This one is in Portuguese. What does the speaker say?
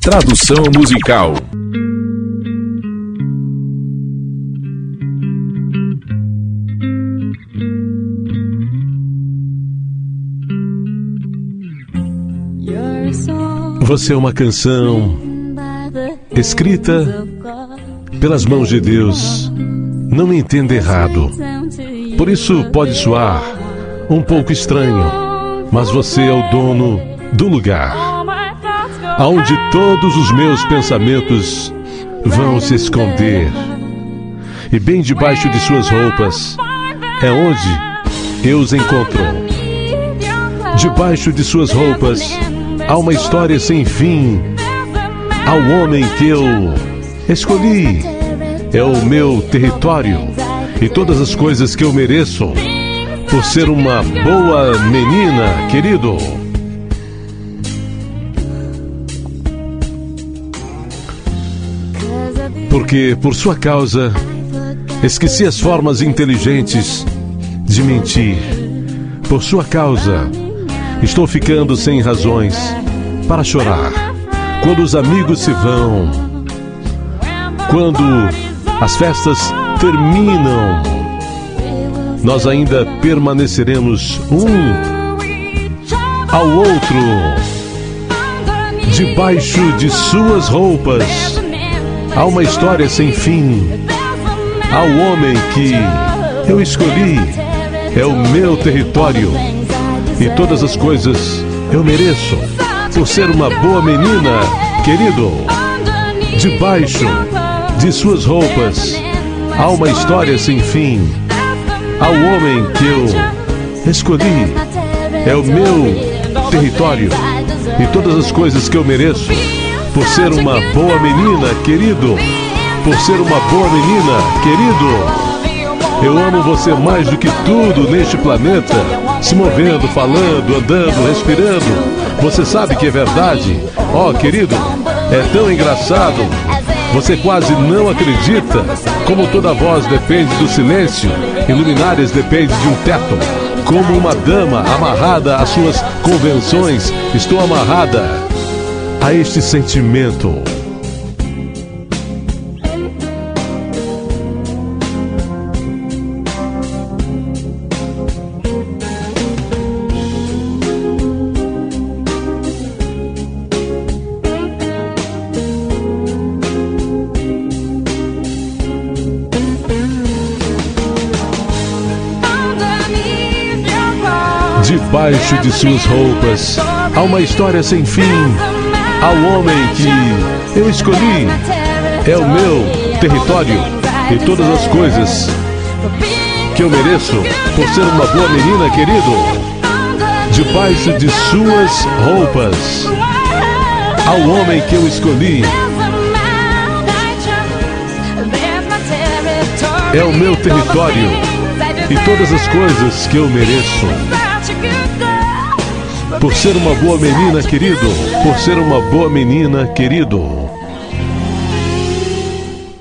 Tradução musical. Você é uma canção escrita pelas mãos de Deus. Não me entenda errado. Por isso pode soar um pouco estranho, mas você é o dono do lugar aonde todos os meus pensamentos vão se esconder. E bem debaixo de suas roupas é onde eu os encontro. Debaixo de suas roupas há uma história sem fim. Ao homem que eu escolhi é o meu território e todas as coisas que eu mereço por ser uma boa menina, querido. Porque por sua causa esqueci as formas inteligentes de mentir. Por sua causa estou ficando sem razões para chorar. Quando os amigos se vão, quando as festas terminam, nós ainda permaneceremos um ao outro, debaixo de suas roupas. Há uma história sem fim. Há o homem que eu escolhi, é o meu território e todas as coisas eu mereço por ser uma boa menina, querido. Debaixo de suas roupas há uma história sem fim. Há o homem que eu escolhi, é o meu território e todas as coisas que eu mereço por ser uma boa menina, querido. Por ser uma boa menina, querido. Eu amo você mais do que tudo neste planeta. Se movendo, falando, andando, respirando. Você sabe que é verdade. Oh, querido, é tão engraçado. Você quase não acredita como toda voz depende do silêncio e luminares depende de um teto. Como uma dama amarrada às suas convenções, estou amarrada a este sentimento. Debaixo de suas roupas há uma história sem fim. Ao homem que eu escolhi é o meu território e todas as coisas que eu mereço por ser uma boa menina, querido. Debaixo de suas roupas ao homem que eu escolhi é o meu território e todas as coisas que eu mereço. Por ser uma boa menina, querido. Por ser uma boa menina, querido.